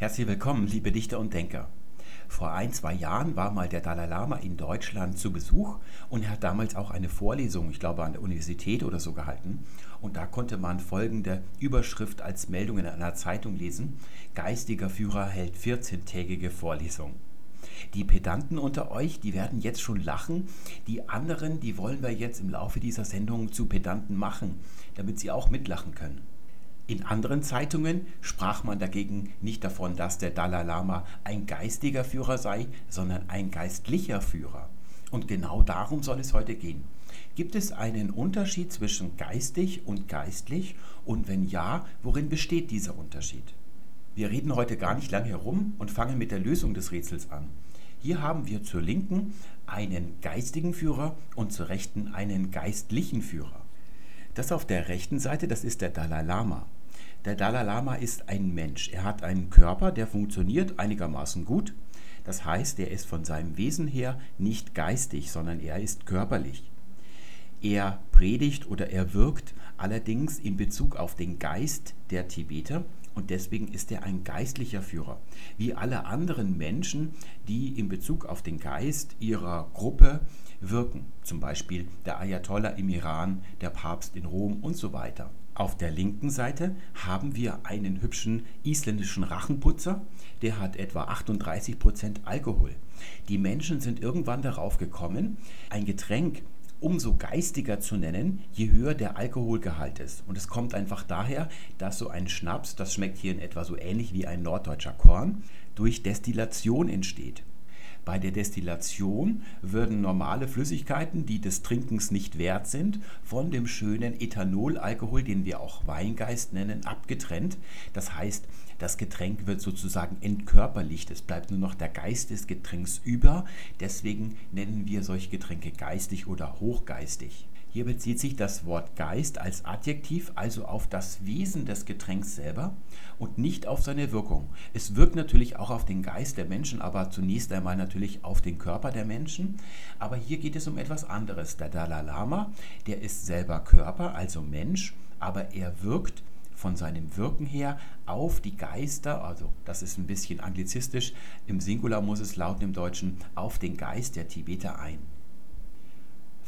Herzlich willkommen, liebe Dichter und Denker. Vor ein, zwei Jahren war mal der Dalai Lama in Deutschland zu Besuch und er hat damals auch eine Vorlesung, ich glaube an der Universität oder so gehalten. Und da konnte man folgende Überschrift als Meldung in einer Zeitung lesen. Geistiger Führer hält 14-tägige Vorlesung. Die Pedanten unter euch, die werden jetzt schon lachen. Die anderen, die wollen wir jetzt im Laufe dieser Sendung zu Pedanten machen, damit sie auch mitlachen können. In anderen Zeitungen sprach man dagegen nicht davon, dass der Dalai Lama ein geistiger Führer sei, sondern ein geistlicher Führer. Und genau darum soll es heute gehen. Gibt es einen Unterschied zwischen geistig und geistlich? Und wenn ja, worin besteht dieser Unterschied? Wir reden heute gar nicht lange herum und fangen mit der Lösung des Rätsels an. Hier haben wir zur Linken einen geistigen Führer und zur Rechten einen geistlichen Führer. Das auf der rechten Seite, das ist der Dalai Lama. Der Dalai Lama ist ein Mensch. Er hat einen Körper, der funktioniert einigermaßen gut. Das heißt, er ist von seinem Wesen her nicht geistig, sondern er ist körperlich. Er predigt oder er wirkt allerdings in Bezug auf den Geist der Tibeter und deswegen ist er ein geistlicher Führer. Wie alle anderen Menschen, die in Bezug auf den Geist ihrer Gruppe wirken. Zum Beispiel der Ayatollah im Iran, der Papst in Rom und so weiter. Auf der linken Seite haben wir einen hübschen isländischen Rachenputzer, der hat etwa 38% Alkohol. Die Menschen sind irgendwann darauf gekommen, ein Getränk umso geistiger zu nennen, je höher der Alkoholgehalt ist. Und es kommt einfach daher, dass so ein Schnaps, das schmeckt hier in etwa so ähnlich wie ein norddeutscher Korn, durch Destillation entsteht. Bei der Destillation würden normale Flüssigkeiten, die des Trinkens nicht wert sind, von dem schönen Ethanolalkohol, den wir auch Weingeist nennen, abgetrennt. Das heißt, das Getränk wird sozusagen entkörperlicht. Es bleibt nur noch der Geist des Getränks über. Deswegen nennen wir solche Getränke geistig oder hochgeistig. Hier bezieht sich das Wort Geist als Adjektiv also auf das Wesen des Getränks selber und nicht auf seine Wirkung. Es wirkt natürlich auch auf den Geist der Menschen, aber zunächst einmal natürlich auf den Körper der Menschen. Aber hier geht es um etwas anderes. Der Dalai Lama, der ist selber Körper, also Mensch, aber er wirkt von seinem Wirken her auf die Geister, also das ist ein bisschen anglizistisch, im Singular muss es lauten im Deutschen, auf den Geist der Tibeter ein.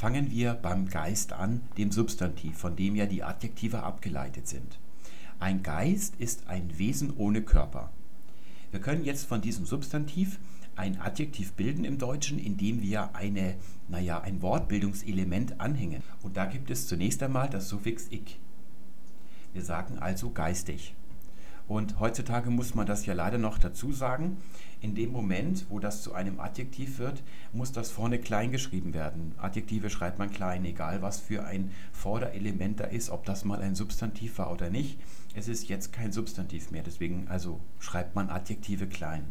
Fangen wir beim Geist an, dem Substantiv, von dem ja die Adjektive abgeleitet sind. Ein Geist ist ein Wesen ohne Körper. Wir können jetzt von diesem Substantiv ein Adjektiv bilden im Deutschen, indem wir eine, naja, ein Wortbildungselement anhängen. Und da gibt es zunächst einmal das Suffix ik. Wir sagen also geistig. Und heutzutage muss man das ja leider noch dazu sagen. In dem Moment, wo das zu einem Adjektiv wird, muss das vorne klein geschrieben werden. Adjektive schreibt man klein, egal was für ein Vorderelement da ist, ob das mal ein Substantiv war oder nicht. Es ist jetzt kein Substantiv mehr, deswegen also schreibt man Adjektive klein.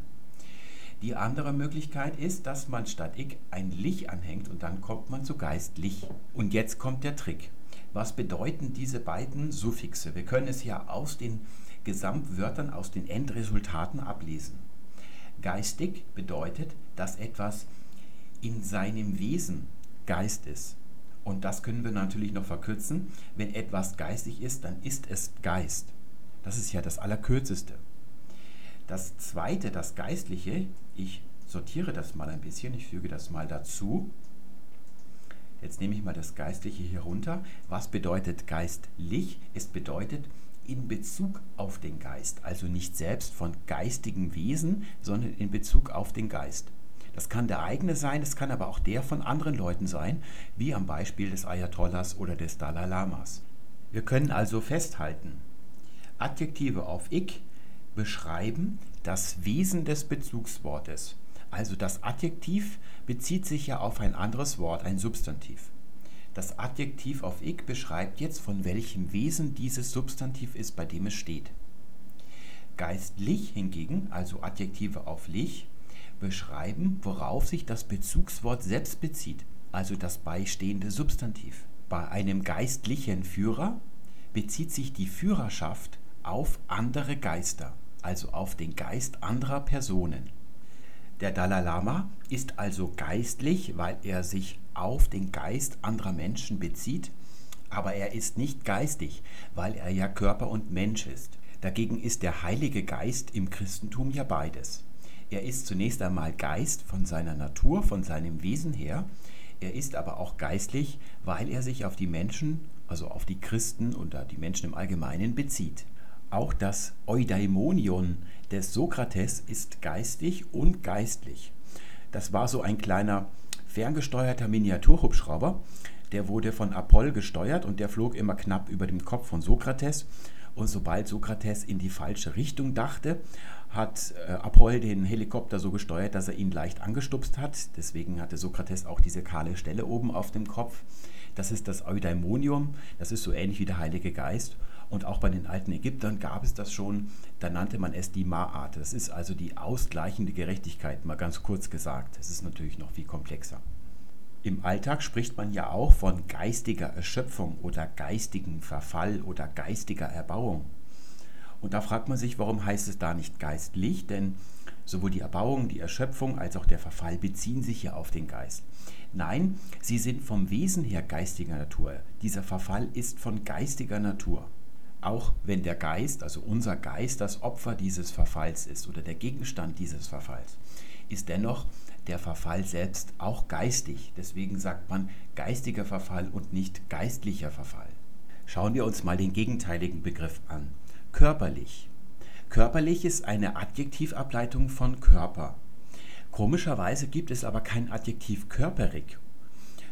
Die andere Möglichkeit ist, dass man statt ich ein Lich anhängt und dann kommt man zu geistlich. Und jetzt kommt der Trick. Was bedeuten diese beiden Suffixe? Wir können es ja aus den Gesamtwörtern aus den Endresultaten ablesen. Geistig bedeutet, dass etwas in seinem Wesen Geist ist. Und das können wir natürlich noch verkürzen. Wenn etwas geistig ist, dann ist es Geist. Das ist ja das Allerkürzeste. Das zweite, das Geistliche, ich sortiere das mal ein bisschen, ich füge das mal dazu. Jetzt nehme ich mal das Geistliche hier runter. Was bedeutet geistlich? Es bedeutet in Bezug auf den Geist, also nicht selbst von geistigen Wesen, sondern in Bezug auf den Geist. Das kann der eigene sein, das kann aber auch der von anderen Leuten sein, wie am Beispiel des Ayatollahs oder des Dalai Lamas. Wir können also festhalten, Adjektive auf ich beschreiben das Wesen des Bezugswortes. Also das Adjektiv bezieht sich ja auf ein anderes Wort, ein Substantiv. Das Adjektiv auf ich beschreibt jetzt, von welchem Wesen dieses Substantiv ist, bei dem es steht. Geistlich hingegen, also Adjektive auf lich, beschreiben, worauf sich das Bezugswort selbst bezieht, also das beistehende Substantiv. Bei einem geistlichen Führer bezieht sich die Führerschaft auf andere Geister, also auf den Geist anderer Personen. Der Dalai Lama ist also geistlich, weil er sich auf den Geist anderer Menschen bezieht, aber er ist nicht geistig, weil er ja Körper und Mensch ist. Dagegen ist der Heilige Geist im Christentum ja beides. Er ist zunächst einmal Geist von seiner Natur, von seinem Wesen her. Er ist aber auch geistlich, weil er sich auf die Menschen, also auf die Christen und die Menschen im Allgemeinen bezieht. Auch das Eudaimonion des Sokrates ist geistig und geistlich. Das war so ein kleiner ferngesteuerter Miniaturhubschrauber, der wurde von Apoll gesteuert und der flog immer knapp über dem Kopf von Sokrates. Und sobald Sokrates in die falsche Richtung dachte, hat äh, Apoll den Helikopter so gesteuert, dass er ihn leicht angestupst hat. Deswegen hatte Sokrates auch diese kahle Stelle oben auf dem Kopf. Das ist das Eudaimonium, das ist so ähnlich wie der Heilige Geist. Und auch bei den alten Ägyptern gab es das schon, da nannte man es die Ma'at. Das ist also die ausgleichende Gerechtigkeit, mal ganz kurz gesagt. Das ist natürlich noch viel komplexer. Im Alltag spricht man ja auch von geistiger Erschöpfung oder geistigen Verfall oder geistiger Erbauung. Und da fragt man sich, warum heißt es da nicht geistlich? Denn sowohl die Erbauung, die Erschöpfung als auch der Verfall beziehen sich ja auf den Geist. Nein, sie sind vom Wesen her geistiger Natur. Dieser Verfall ist von geistiger Natur. Auch wenn der Geist, also unser Geist, das Opfer dieses Verfalls ist oder der Gegenstand dieses Verfalls, ist dennoch der Verfall selbst auch geistig. Deswegen sagt man geistiger Verfall und nicht geistlicher Verfall. Schauen wir uns mal den gegenteiligen Begriff an. Körperlich. Körperlich ist eine Adjektivableitung von Körper. Komischerweise gibt es aber kein Adjektiv körperig.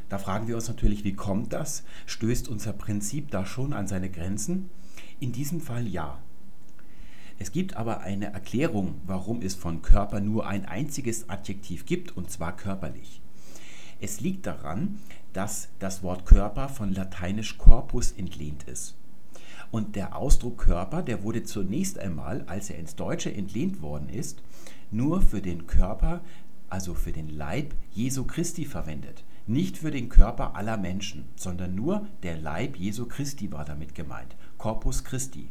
Da fragen wir uns natürlich, wie kommt das? Stößt unser Prinzip da schon an seine Grenzen? In diesem Fall ja. Es gibt aber eine Erklärung, warum es von Körper nur ein einziges Adjektiv gibt, und zwar körperlich. Es liegt daran, dass das Wort Körper von lateinisch corpus entlehnt ist. Und der Ausdruck Körper, der wurde zunächst einmal, als er ins Deutsche entlehnt worden ist, nur für den Körper, also für den Leib Jesu Christi verwendet. Nicht für den Körper aller Menschen, sondern nur der Leib Jesu Christi war damit gemeint. Corpus Christi.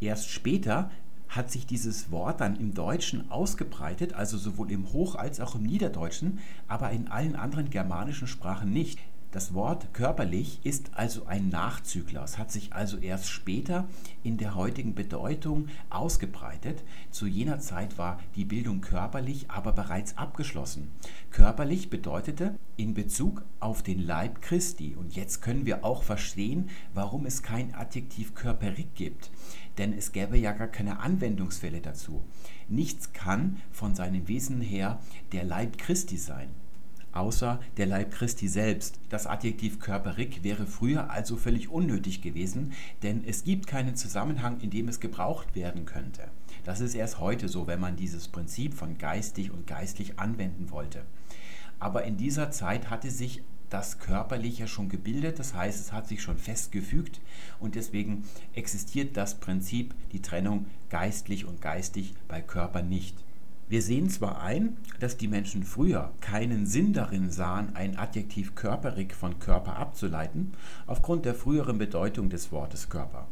Erst später hat sich dieses Wort dann im Deutschen ausgebreitet, also sowohl im Hoch- als auch im Niederdeutschen, aber in allen anderen germanischen Sprachen nicht. Das Wort körperlich ist also ein Nachzügler. Es hat sich also erst später in der heutigen Bedeutung ausgebreitet. Zu jener Zeit war die Bildung körperlich aber bereits abgeschlossen. Körperlich bedeutete in Bezug auf den Leib Christi. Und jetzt können wir auch verstehen, warum es kein Adjektiv körperig gibt denn es gäbe ja gar keine Anwendungsfälle dazu. Nichts kann von seinem Wesen her der Leib Christi sein, außer der Leib Christi selbst. Das Adjektiv körperig wäre früher also völlig unnötig gewesen, denn es gibt keinen Zusammenhang, in dem es gebraucht werden könnte. Das ist erst heute so, wenn man dieses Prinzip von geistig und geistlich anwenden wollte. Aber in dieser Zeit hatte sich das Körperliche schon gebildet, das heißt, es hat sich schon festgefügt und deswegen existiert das Prinzip, die Trennung geistlich und geistig bei Körper nicht. Wir sehen zwar ein, dass die Menschen früher keinen Sinn darin sahen, ein Adjektiv körperig von Körper abzuleiten, aufgrund der früheren Bedeutung des Wortes Körper.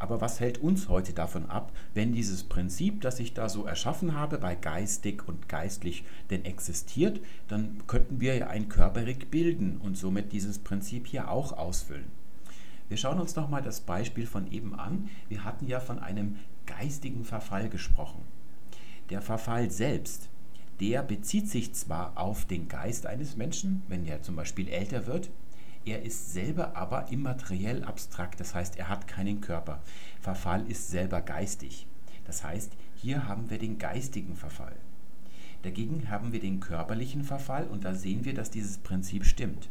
Aber was hält uns heute davon ab, wenn dieses Prinzip, das ich da so erschaffen habe, bei geistig und geistlich denn existiert, dann könnten wir ja ein Körperig bilden und somit dieses Prinzip hier auch ausfüllen. Wir schauen uns nochmal das Beispiel von eben an. Wir hatten ja von einem geistigen Verfall gesprochen. Der Verfall selbst, der bezieht sich zwar auf den Geist eines Menschen, wenn er zum Beispiel älter wird, er ist selber aber immateriell abstrakt, das heißt, er hat keinen Körper. Verfall ist selber geistig. Das heißt, hier haben wir den geistigen Verfall. Dagegen haben wir den körperlichen Verfall und da sehen wir, dass dieses Prinzip stimmt.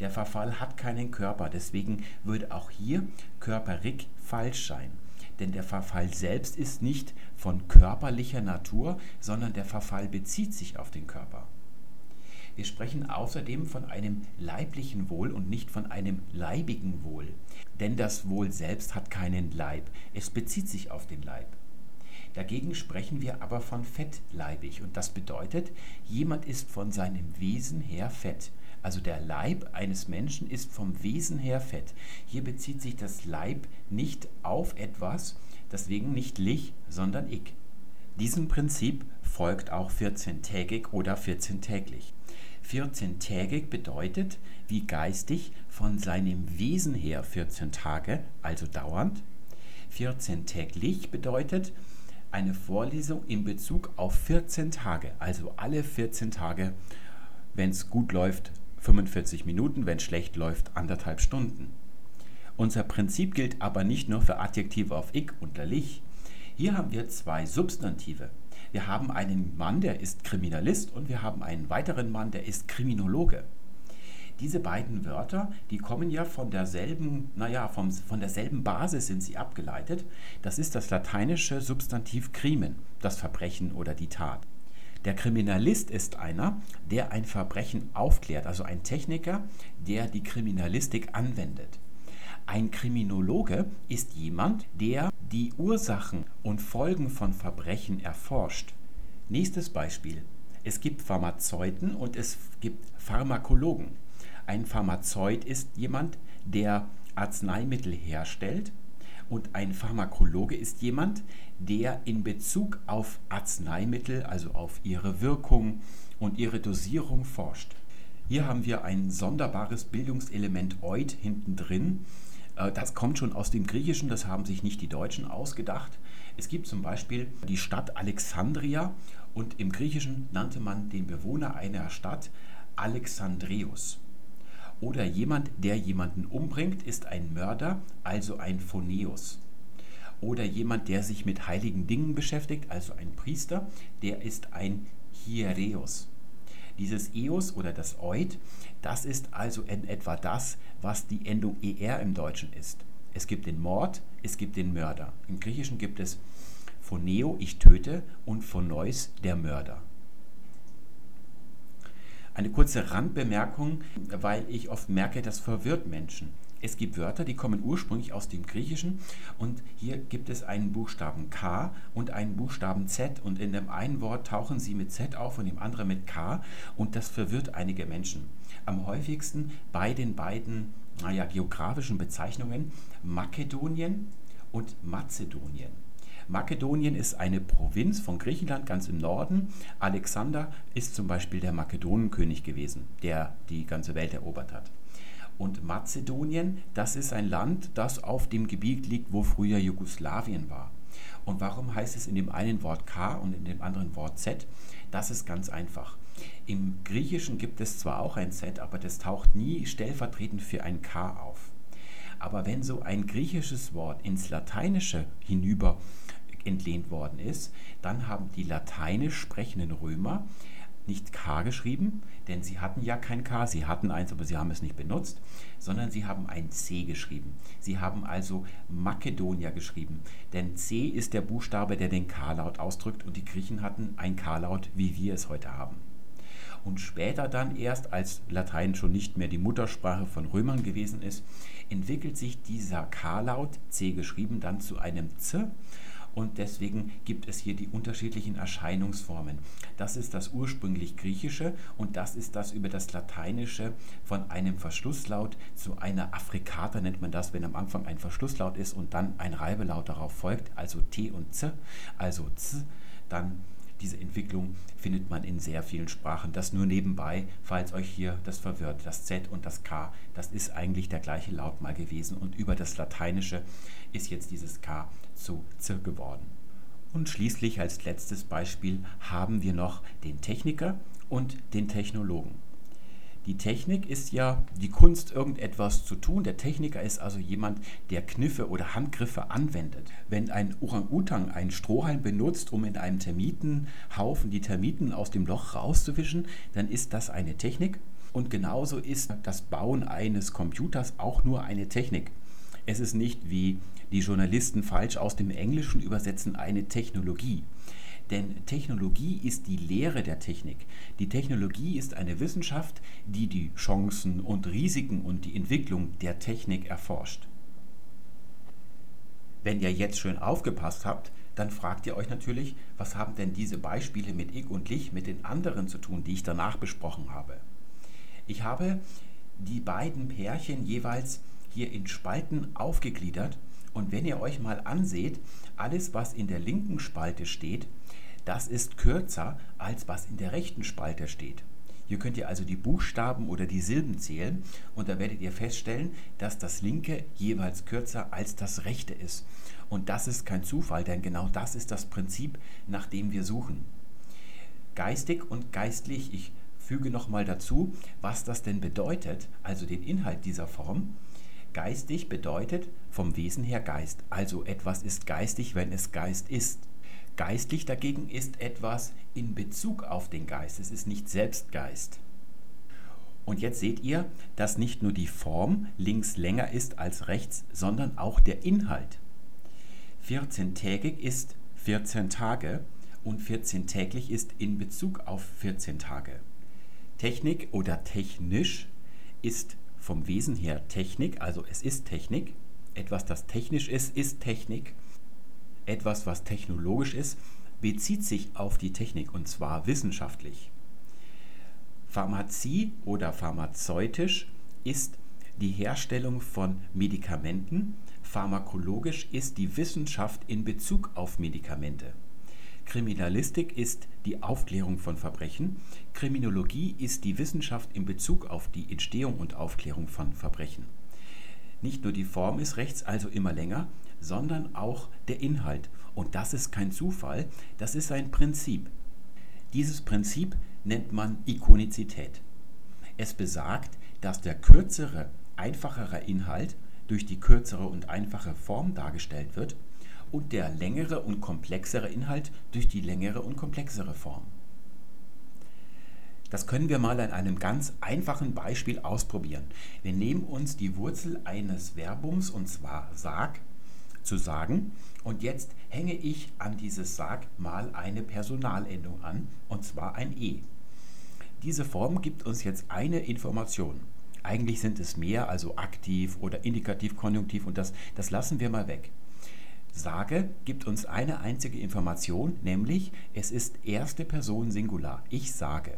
Der Verfall hat keinen Körper, deswegen würde auch hier körperig falsch sein. Denn der Verfall selbst ist nicht von körperlicher Natur, sondern der Verfall bezieht sich auf den Körper. Wir sprechen außerdem von einem leiblichen Wohl und nicht von einem leibigen Wohl. Denn das Wohl selbst hat keinen Leib, es bezieht sich auf den Leib. Dagegen sprechen wir aber von fettleibig und das bedeutet, jemand ist von seinem Wesen her fett. Also der Leib eines Menschen ist vom Wesen her fett. Hier bezieht sich das Leib nicht auf etwas, deswegen nicht lich, sondern ich. Diesem Prinzip folgt auch 14-tägig oder 14-täglich. 14-tägig bedeutet, wie geistig, von seinem Wesen her 14 Tage, also dauernd. 14-täglich bedeutet eine Vorlesung in Bezug auf 14 Tage, also alle 14 Tage, wenn es gut läuft, 45 Minuten, wenn schlecht läuft, anderthalb Stunden. Unser Prinzip gilt aber nicht nur für Adjektive auf ich und lich. Hier haben wir zwei Substantive. Wir haben einen Mann, der ist Kriminalist und wir haben einen weiteren Mann, der ist Kriminologe. Diese beiden Wörter, die kommen ja von derselben, naja, vom, von derselben Basis sind sie abgeleitet. Das ist das lateinische Substantiv crimen, das Verbrechen oder die Tat. Der Kriminalist ist einer, der ein Verbrechen aufklärt, also ein Techniker, der die Kriminalistik anwendet. Ein Kriminologe ist jemand, der die Ursachen und Folgen von Verbrechen erforscht. Nächstes Beispiel. Es gibt Pharmazeuten und es gibt Pharmakologen. Ein Pharmazeut ist jemand, der Arzneimittel herstellt und ein Pharmakologe ist jemand, der in Bezug auf Arzneimittel, also auf ihre Wirkung und ihre Dosierung forscht. Hier haben wir ein sonderbares Bildungselement oid hinten drin. Äh, das kommt schon aus dem Griechischen, das haben sich nicht die Deutschen ausgedacht. Es gibt zum Beispiel die Stadt Alexandria und im Griechischen nannte man den Bewohner einer Stadt Alexandreus. Oder jemand, der jemanden umbringt, ist ein Mörder, also ein Phoneus. Oder jemand, der sich mit heiligen Dingen beschäftigt, also ein Priester, der ist ein Hiereus. Dieses Eos oder das Oid, das ist also in etwa das, was die Endung er im Deutschen ist. Es gibt den Mord, es gibt den Mörder. Im Griechischen gibt es Phoneo, ich töte, und Phoneus, der Mörder. Eine kurze Randbemerkung, weil ich oft merke, das verwirrt Menschen. Es gibt Wörter, die kommen ursprünglich aus dem Griechischen und hier gibt es einen Buchstaben K und einen Buchstaben Z und in dem einen Wort tauchen sie mit Z auf und im anderen mit K und das verwirrt einige Menschen. Am häufigsten bei den beiden naja, geografischen Bezeichnungen Makedonien und Mazedonien. Makedonien ist eine Provinz von Griechenland ganz im Norden. Alexander ist zum Beispiel der Makedonenkönig gewesen, der die ganze Welt erobert hat. Und Mazedonien, das ist ein Land, das auf dem Gebiet liegt, wo früher Jugoslawien war. Und warum heißt es in dem einen Wort K und in dem anderen Wort Z? Das ist ganz einfach. Im Griechischen gibt es zwar auch ein Z, aber das taucht nie stellvertretend für ein K auf. Aber wenn so ein griechisches Wort ins Lateinische hinüber entlehnt worden ist, dann haben die lateinisch sprechenden Römer nicht K geschrieben, denn sie hatten ja kein K, sie hatten eins, aber sie haben es nicht benutzt, sondern sie haben ein C geschrieben. Sie haben also Makedonia geschrieben, denn C ist der Buchstabe, der den K-Laut ausdrückt und die Griechen hatten ein K-Laut, wie wir es heute haben. Und später dann erst, als Latein schon nicht mehr die Muttersprache von Römern gewesen ist, entwickelt sich dieser K-Laut, C geschrieben, dann zu einem Z und deswegen gibt es hier die unterschiedlichen Erscheinungsformen. Das ist das ursprünglich Griechische und das ist das über das Lateinische von einem Verschlusslaut zu einer Affrikata nennt man das, wenn am Anfang ein Verschlusslaut ist und dann ein Reibelaut darauf folgt, also T und Z, also Z, dann diese Entwicklung findet man in sehr vielen Sprachen. Das nur nebenbei, falls euch hier das verwirrt. Das Z und das K, das ist eigentlich der gleiche Laut mal gewesen. Und über das Lateinische ist jetzt dieses K zu geworden. Und schließlich als letztes Beispiel haben wir noch den Techniker und den Technologen. Die Technik ist ja die Kunst, irgendetwas zu tun. Der Techniker ist also jemand, der Kniffe oder Handgriffe anwendet. Wenn ein Orang-Utang einen Strohhalm benutzt, um in einem Termitenhaufen die Termiten aus dem Loch rauszuwischen, dann ist das eine Technik. Und genauso ist das Bauen eines Computers auch nur eine Technik. Es ist nicht, wie die Journalisten falsch aus dem Englischen übersetzen, eine Technologie. Denn Technologie ist die Lehre der Technik. Die Technologie ist eine Wissenschaft, die die Chancen und Risiken und die Entwicklung der Technik erforscht. Wenn ihr jetzt schön aufgepasst habt, dann fragt ihr euch natürlich, was haben denn diese Beispiele mit Ich und Lich mit den anderen zu tun, die ich danach besprochen habe. Ich habe die beiden Pärchen jeweils hier in Spalten aufgegliedert und wenn ihr euch mal anseht, alles was in der linken Spalte steht, das ist kürzer als was in der rechten Spalte steht. Hier könnt ihr also die Buchstaben oder die Silben zählen und da werdet ihr feststellen, dass das linke jeweils kürzer als das rechte ist. Und das ist kein Zufall, denn genau das ist das Prinzip, nach dem wir suchen. Geistig und geistlich, ich füge nochmal dazu, was das denn bedeutet, also den Inhalt dieser Form. Geistig bedeutet vom Wesen her Geist, also etwas ist geistig, wenn es Geist ist. Geistlich dagegen ist etwas in Bezug auf den Geist. Es ist nicht selbst Geist. Und jetzt seht ihr, dass nicht nur die Form links länger ist als rechts, sondern auch der Inhalt. 14-tägig ist 14 Tage und 14-täglich ist in Bezug auf 14 Tage. Technik oder technisch ist vom Wesen her Technik, also es ist Technik. Etwas, das technisch ist, ist Technik etwas, was technologisch ist, bezieht sich auf die Technik und zwar wissenschaftlich. Pharmazie oder pharmazeutisch ist die Herstellung von Medikamenten, pharmakologisch ist die Wissenschaft in Bezug auf Medikamente. Kriminalistik ist die Aufklärung von Verbrechen, Kriminologie ist die Wissenschaft in Bezug auf die Entstehung und Aufklärung von Verbrechen. Nicht nur die Form ist rechts, also immer länger, sondern auch der Inhalt. Und das ist kein Zufall, das ist ein Prinzip. Dieses Prinzip nennt man Ikonizität. Es besagt, dass der kürzere, einfachere Inhalt durch die kürzere und einfache Form dargestellt wird und der längere und komplexere Inhalt durch die längere und komplexere Form. Das können wir mal an einem ganz einfachen Beispiel ausprobieren. Wir nehmen uns die Wurzel eines Verbums und zwar sag zu sagen. Und jetzt hänge ich an dieses Sag mal eine Personalendung an, und zwar ein E. Diese Form gibt uns jetzt eine Information. Eigentlich sind es mehr, also aktiv oder indikativ, konjunktiv und das, das lassen wir mal weg. Sage gibt uns eine einzige Information, nämlich es ist erste Person Singular. Ich sage.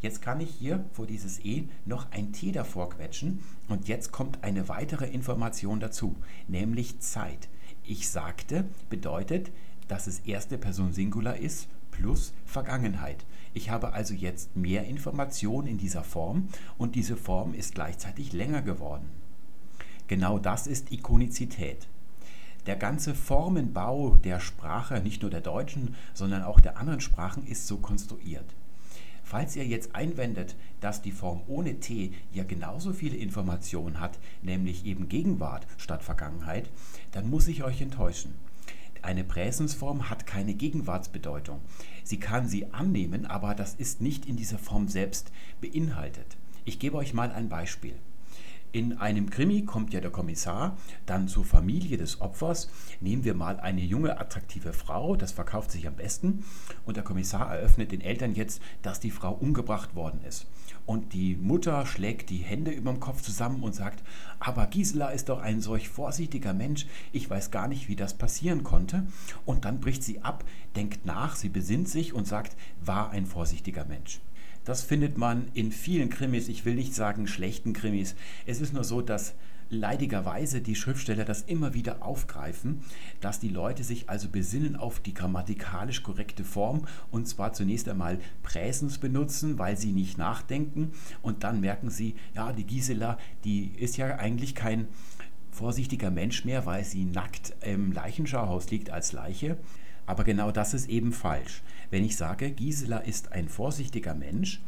Jetzt kann ich hier vor dieses E noch ein T davor quetschen und jetzt kommt eine weitere Information dazu, nämlich Zeit. Ich sagte bedeutet, dass es erste Person Singular ist plus Vergangenheit. Ich habe also jetzt mehr Information in dieser Form und diese Form ist gleichzeitig länger geworden. Genau das ist Ikonizität. Der ganze Formenbau der Sprache, nicht nur der deutschen, sondern auch der anderen Sprachen, ist so konstruiert. Falls ihr jetzt einwendet, dass die Form ohne t ja genauso viele Informationen hat, nämlich eben Gegenwart statt Vergangenheit, dann muss ich euch enttäuschen. Eine Präsensform hat keine Gegenwartsbedeutung. Sie kann sie annehmen, aber das ist nicht in dieser Form selbst beinhaltet. Ich gebe euch mal ein Beispiel. In einem Krimi kommt ja der Kommissar dann zur Familie des Opfers. Nehmen wir mal eine junge, attraktive Frau, das verkauft sich am besten. Und der Kommissar eröffnet den Eltern jetzt, dass die Frau umgebracht worden ist. Und die Mutter schlägt die Hände über dem Kopf zusammen und sagt, aber Gisela ist doch ein solch vorsichtiger Mensch, ich weiß gar nicht, wie das passieren konnte. Und dann bricht sie ab, denkt nach, sie besinnt sich und sagt, war ein vorsichtiger Mensch. Das findet man in vielen Krimis, ich will nicht sagen schlechten Krimis. Es ist nur so, dass leidigerweise die Schriftsteller das immer wieder aufgreifen, dass die Leute sich also besinnen auf die grammatikalisch korrekte Form und zwar zunächst einmal Präsens benutzen, weil sie nicht nachdenken und dann merken sie, ja, die Gisela, die ist ja eigentlich kein vorsichtiger Mensch mehr, weil sie nackt im Leichenschauhaus liegt als Leiche. Aber genau das ist eben falsch. Wenn ich sage, Gisela ist ein vorsichtiger Mensch,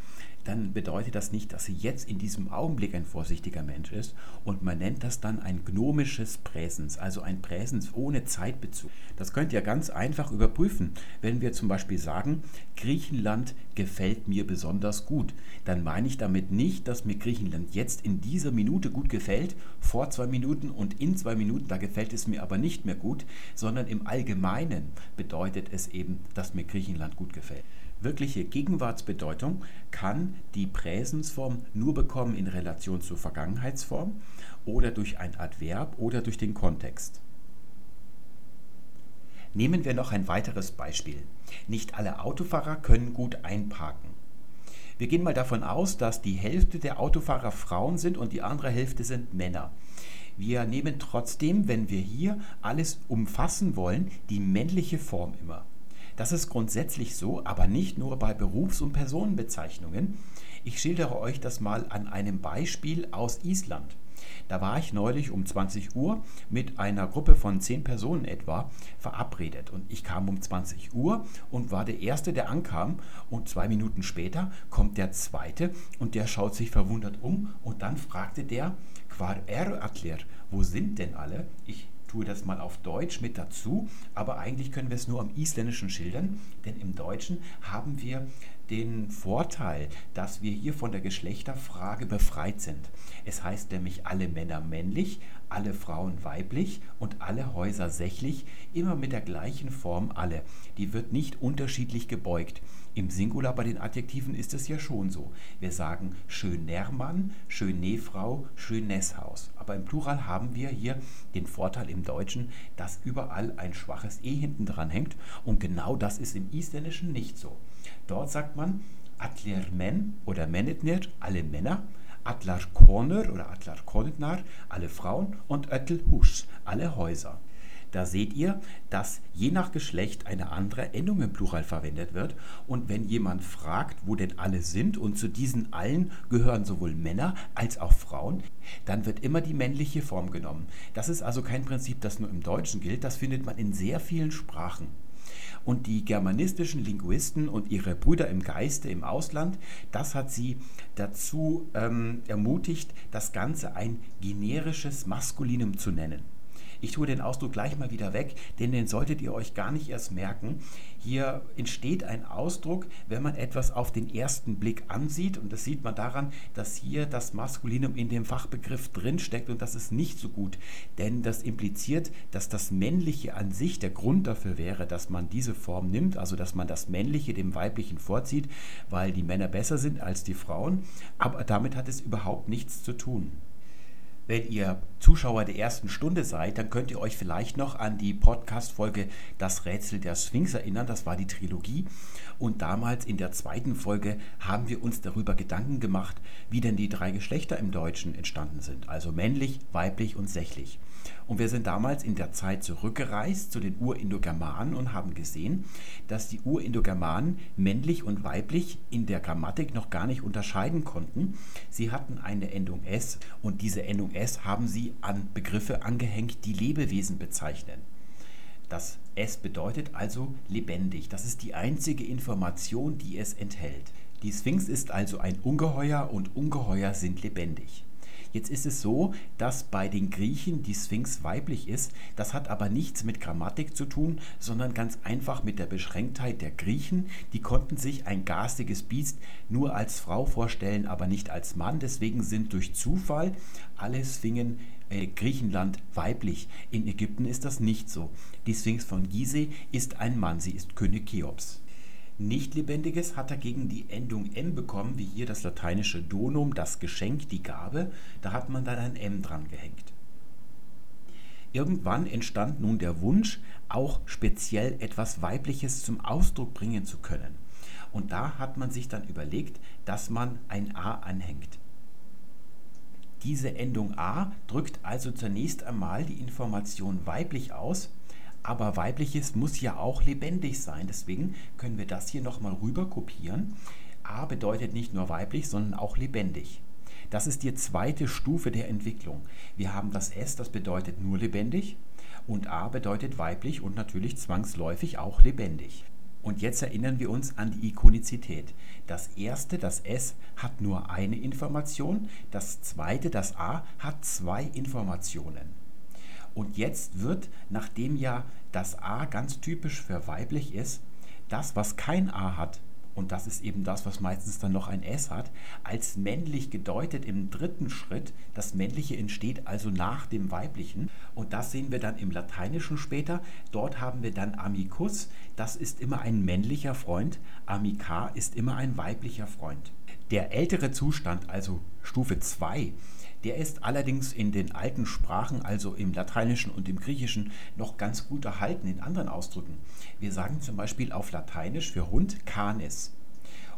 dann bedeutet das nicht, dass sie jetzt in diesem Augenblick ein vorsichtiger Mensch ist und man nennt das dann ein gnomisches Präsens, also ein Präsens ohne Zeitbezug. Das könnt ihr ganz einfach überprüfen. Wenn wir zum Beispiel sagen, Griechenland gefällt mir besonders gut, dann meine ich damit nicht, dass mir Griechenland jetzt in dieser Minute gut gefällt, vor zwei Minuten und in zwei Minuten, da gefällt es mir aber nicht mehr gut, sondern im Allgemeinen bedeutet es eben, dass mir Griechenland gut gefällt wirkliche Gegenwartsbedeutung kann die Präsensform nur bekommen in Relation zur Vergangenheitsform oder durch ein Adverb oder durch den Kontext. Nehmen wir noch ein weiteres Beispiel. Nicht alle Autofahrer können gut einparken. Wir gehen mal davon aus, dass die Hälfte der Autofahrer Frauen sind und die andere Hälfte sind Männer. Wir nehmen trotzdem, wenn wir hier alles umfassen wollen, die männliche Form immer. Das ist grundsätzlich so, aber nicht nur bei Berufs- und Personenbezeichnungen. Ich schildere euch das mal an einem Beispiel aus Island. Da war ich neulich um 20 Uhr mit einer Gruppe von 10 Personen etwa verabredet. Und ich kam um 20 Uhr und war der Erste, der ankam. Und zwei Minuten später kommt der Zweite und der schaut sich verwundert um. Und dann fragte der, Quar er atler, wo sind denn alle? Ich tue das mal auf Deutsch mit dazu, aber eigentlich können wir es nur am Isländischen schildern, denn im Deutschen haben wir den Vorteil, dass wir hier von der Geschlechterfrage befreit sind. Es heißt nämlich alle Männer männlich, alle Frauen weiblich und alle Häuser sächlich, immer mit der gleichen Form alle. Die wird nicht unterschiedlich gebeugt. Im Singular bei den Adjektiven ist es ja schon so. Wir sagen schön Nermann, schön Nähfrau, schön Nesshaus. Aber im Plural haben wir hier den Vorteil im Deutschen, dass überall ein schwaches E hinten dran hängt. Und genau das ist im Isländischen nicht so. Dort sagt man Atler men oder Menetnir, alle Männer, Atlar Korner oder Atlar Kornitnar, alle Frauen und Öttel Husch, alle Häuser. Da seht ihr, dass je nach Geschlecht eine andere Endung im Plural verwendet wird. Und wenn jemand fragt, wo denn alle sind, und zu diesen allen gehören sowohl Männer als auch Frauen, dann wird immer die männliche Form genommen. Das ist also kein Prinzip, das nur im Deutschen gilt. Das findet man in sehr vielen Sprachen. Und die germanistischen Linguisten und ihre Brüder im Geiste im Ausland, das hat sie dazu ähm, ermutigt, das Ganze ein generisches Maskulinum zu nennen. Ich tue den Ausdruck gleich mal wieder weg, denn den solltet ihr euch gar nicht erst merken. Hier entsteht ein Ausdruck, wenn man etwas auf den ersten Blick ansieht. Und das sieht man daran, dass hier das Maskulinum in dem Fachbegriff drinsteckt und das ist nicht so gut. Denn das impliziert, dass das Männliche an sich der Grund dafür wäre, dass man diese Form nimmt, also dass man das Männliche dem Weiblichen vorzieht, weil die Männer besser sind als die Frauen. Aber damit hat es überhaupt nichts zu tun. Wenn ihr Zuschauer der ersten Stunde seid, dann könnt ihr euch vielleicht noch an die Podcast-Folge Das Rätsel der Sphinx erinnern. Das war die Trilogie. Und damals in der zweiten Folge haben wir uns darüber Gedanken gemacht, wie denn die drei Geschlechter im Deutschen entstanden sind. Also männlich, weiblich und sächlich. Und wir sind damals in der Zeit zurückgereist zu den Urindogermanen und haben gesehen, dass die Urindogermanen männlich und weiblich in der Grammatik noch gar nicht unterscheiden konnten. Sie hatten eine Endung S und diese Endung S haben sie an Begriffe angehängt, die Lebewesen bezeichnen. Das S bedeutet also lebendig. Das ist die einzige Information, die es enthält. Die Sphinx ist also ein Ungeheuer und Ungeheuer sind lebendig. Jetzt ist es so, dass bei den Griechen die Sphinx weiblich ist. Das hat aber nichts mit Grammatik zu tun, sondern ganz einfach mit der Beschränktheit der Griechen. Die konnten sich ein garstiges Biest nur als Frau vorstellen, aber nicht als Mann. Deswegen sind durch Zufall alle Sphinxen äh, Griechenland weiblich. In Ägypten ist das nicht so. Die Sphinx von Gizeh ist ein Mann, sie ist König Cheops. Nicht-Lebendiges hat dagegen die Endung M bekommen, wie hier das lateinische Donum, das Geschenk, die Gabe. Da hat man dann ein M dran gehängt. Irgendwann entstand nun der Wunsch, auch speziell etwas Weibliches zum Ausdruck bringen zu können. Und da hat man sich dann überlegt, dass man ein A anhängt. Diese Endung A drückt also zunächst einmal die Information weiblich aus aber weibliches muss ja auch lebendig sein. Deswegen können wir das hier nochmal rüber kopieren. A bedeutet nicht nur weiblich, sondern auch lebendig. Das ist die zweite Stufe der Entwicklung. Wir haben das S, das bedeutet nur lebendig. Und A bedeutet weiblich und natürlich zwangsläufig auch lebendig. Und jetzt erinnern wir uns an die Ikonizität. Das erste, das S, hat nur eine Information. Das zweite, das A, hat zwei Informationen. Und jetzt wird, nachdem ja das A ganz typisch für weiblich ist, das, was kein A hat, und das ist eben das, was meistens dann noch ein S hat, als männlich gedeutet im dritten Schritt. Das männliche entsteht also nach dem weiblichen und das sehen wir dann im Lateinischen später. Dort haben wir dann amicus, das ist immer ein männlicher Freund, amica ist immer ein weiblicher Freund. Der ältere Zustand, also Stufe 2, der ist allerdings in den alten Sprachen, also im Lateinischen und im Griechischen, noch ganz gut erhalten in anderen Ausdrücken. Wir sagen zum Beispiel auf Lateinisch für Hund canis.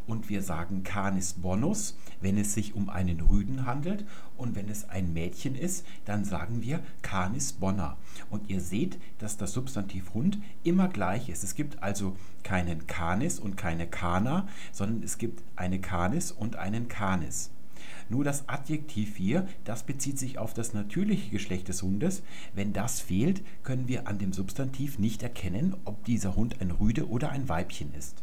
Und wir sagen Canis bonus, wenn es sich um einen Rüden handelt. Und wenn es ein Mädchen ist, dann sagen wir Canis bona. Und ihr seht, dass das Substantiv Hund immer gleich ist. Es gibt also keinen Canis und keine Kana, sondern es gibt eine Canis und einen Canis. Nur das Adjektiv hier, das bezieht sich auf das natürliche Geschlecht des Hundes. Wenn das fehlt, können wir an dem Substantiv nicht erkennen, ob dieser Hund ein Rüde oder ein Weibchen ist.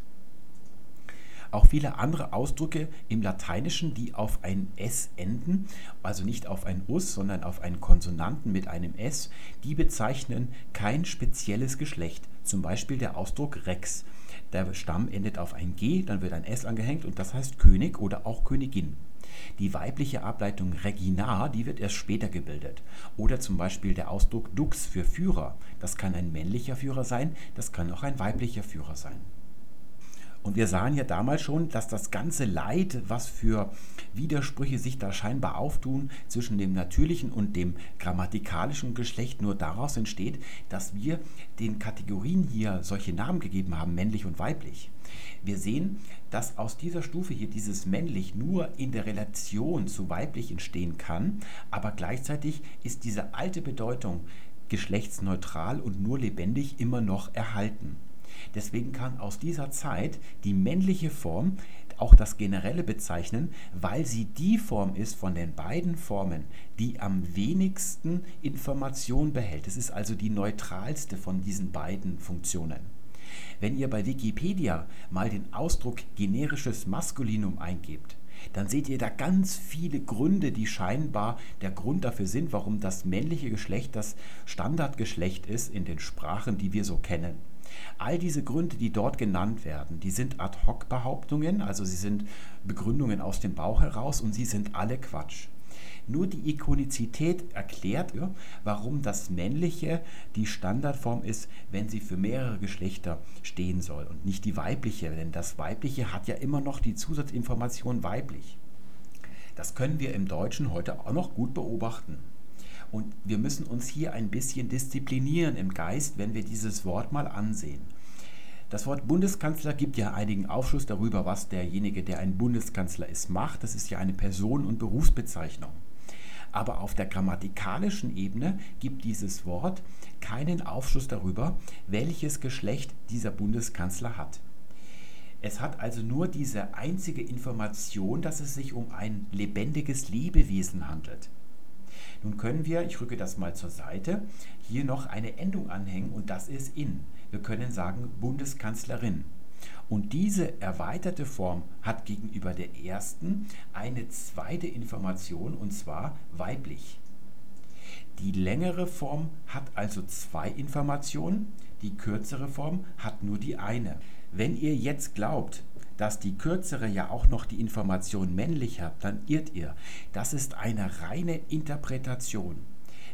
Auch viele andere Ausdrücke im Lateinischen, die auf ein S enden, also nicht auf ein Us, sondern auf einen Konsonanten mit einem S, die bezeichnen kein spezielles Geschlecht. Zum Beispiel der Ausdruck Rex. Der Stamm endet auf ein G, dann wird ein S angehängt und das heißt König oder auch Königin. Die weibliche Ableitung Regina, die wird erst später gebildet. Oder zum Beispiel der Ausdruck Dux für Führer. Das kann ein männlicher Führer sein, das kann auch ein weiblicher Führer sein. Und wir sahen ja damals schon, dass das ganze Leid, was für Widersprüche sich da scheinbar auftun zwischen dem natürlichen und dem grammatikalischen Geschlecht, nur daraus entsteht, dass wir den Kategorien hier solche Namen gegeben haben, männlich und weiblich. Wir sehen, dass aus dieser Stufe hier dieses männlich nur in der Relation zu weiblich entstehen kann, aber gleichzeitig ist diese alte Bedeutung geschlechtsneutral und nur lebendig immer noch erhalten. Deswegen kann aus dieser Zeit die männliche Form auch das Generelle bezeichnen, weil sie die Form ist von den beiden Formen, die am wenigsten Information behält. Es ist also die neutralste von diesen beiden Funktionen. Wenn ihr bei Wikipedia mal den Ausdruck generisches Maskulinum eingebt, dann seht ihr da ganz viele Gründe, die scheinbar der Grund dafür sind, warum das männliche Geschlecht das Standardgeschlecht ist in den Sprachen, die wir so kennen. All diese Gründe, die dort genannt werden, die sind Ad-hoc-Behauptungen, also sie sind Begründungen aus dem Bauch heraus und sie sind alle Quatsch. Nur die Ikonizität erklärt, warum das Männliche die Standardform ist, wenn sie für mehrere Geschlechter stehen soll und nicht die weibliche, denn das Weibliche hat ja immer noch die Zusatzinformation weiblich. Das können wir im Deutschen heute auch noch gut beobachten. Und wir müssen uns hier ein bisschen disziplinieren im Geist, wenn wir dieses Wort mal ansehen. Das Wort Bundeskanzler gibt ja einigen Aufschluss darüber, was derjenige, der ein Bundeskanzler ist, macht. Das ist ja eine Person- und Berufsbezeichnung. Aber auf der grammatikalischen Ebene gibt dieses Wort keinen Aufschluss darüber, welches Geschlecht dieser Bundeskanzler hat. Es hat also nur diese einzige Information, dass es sich um ein lebendiges Lebewesen handelt. Nun können wir, ich rücke das mal zur Seite, hier noch eine Endung anhängen und das ist in. Wir können sagen Bundeskanzlerin. Und diese erweiterte Form hat gegenüber der ersten eine zweite Information und zwar weiblich. Die längere Form hat also zwei Informationen, die kürzere Form hat nur die eine. Wenn ihr jetzt glaubt, dass die kürzere ja auch noch die Information männlich hat, dann irrt ihr. Das ist eine reine Interpretation.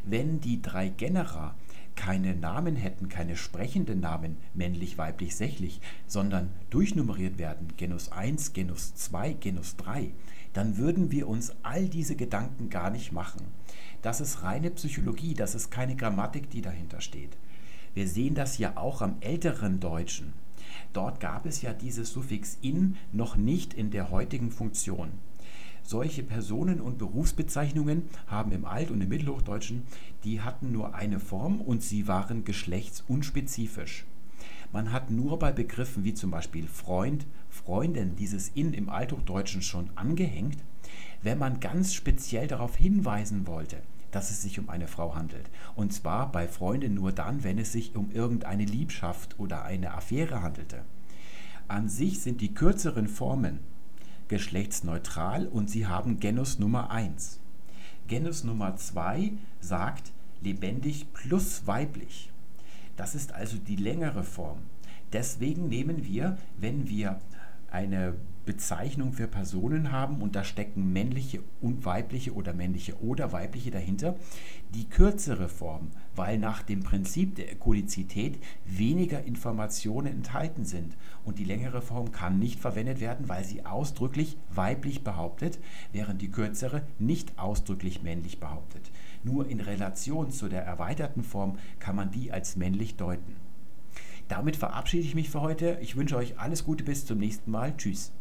Wenn die drei Genera keine Namen hätten, keine sprechenden Namen, männlich, weiblich, sächlich, sondern durchnummeriert werden, Genus 1, Genus 2, Genus 3, dann würden wir uns all diese Gedanken gar nicht machen. Das ist reine Psychologie, das ist keine Grammatik, die dahinter steht. Wir sehen das ja auch am älteren Deutschen. Dort gab es ja dieses Suffix in noch nicht in der heutigen Funktion. Solche Personen- und Berufsbezeichnungen haben im Alt- und im Mittelhochdeutschen, die hatten nur eine Form und sie waren geschlechtsunspezifisch. Man hat nur bei Begriffen wie zum Beispiel Freund, Freundin dieses in im Althochdeutschen schon angehängt, wenn man ganz speziell darauf hinweisen wollte, dass es sich um eine Frau handelt. Und zwar bei Freunden nur dann, wenn es sich um irgendeine Liebschaft oder eine Affäre handelte. An sich sind die kürzeren Formen geschlechtsneutral und sie haben Genus Nummer 1. Genus Nummer 2 sagt lebendig plus weiblich. Das ist also die längere Form. Deswegen nehmen wir, wenn wir eine Bezeichnung für Personen haben und da stecken männliche und weibliche oder männliche oder weibliche dahinter, die kürzere Form, weil nach dem Prinzip der Ekolizität weniger Informationen enthalten sind und die längere Form kann nicht verwendet werden, weil sie ausdrücklich weiblich behauptet, während die kürzere nicht ausdrücklich männlich behauptet. Nur in Relation zu der erweiterten Form kann man die als männlich deuten. Damit verabschiede ich mich für heute. Ich wünsche euch alles Gute bis zum nächsten Mal. Tschüss.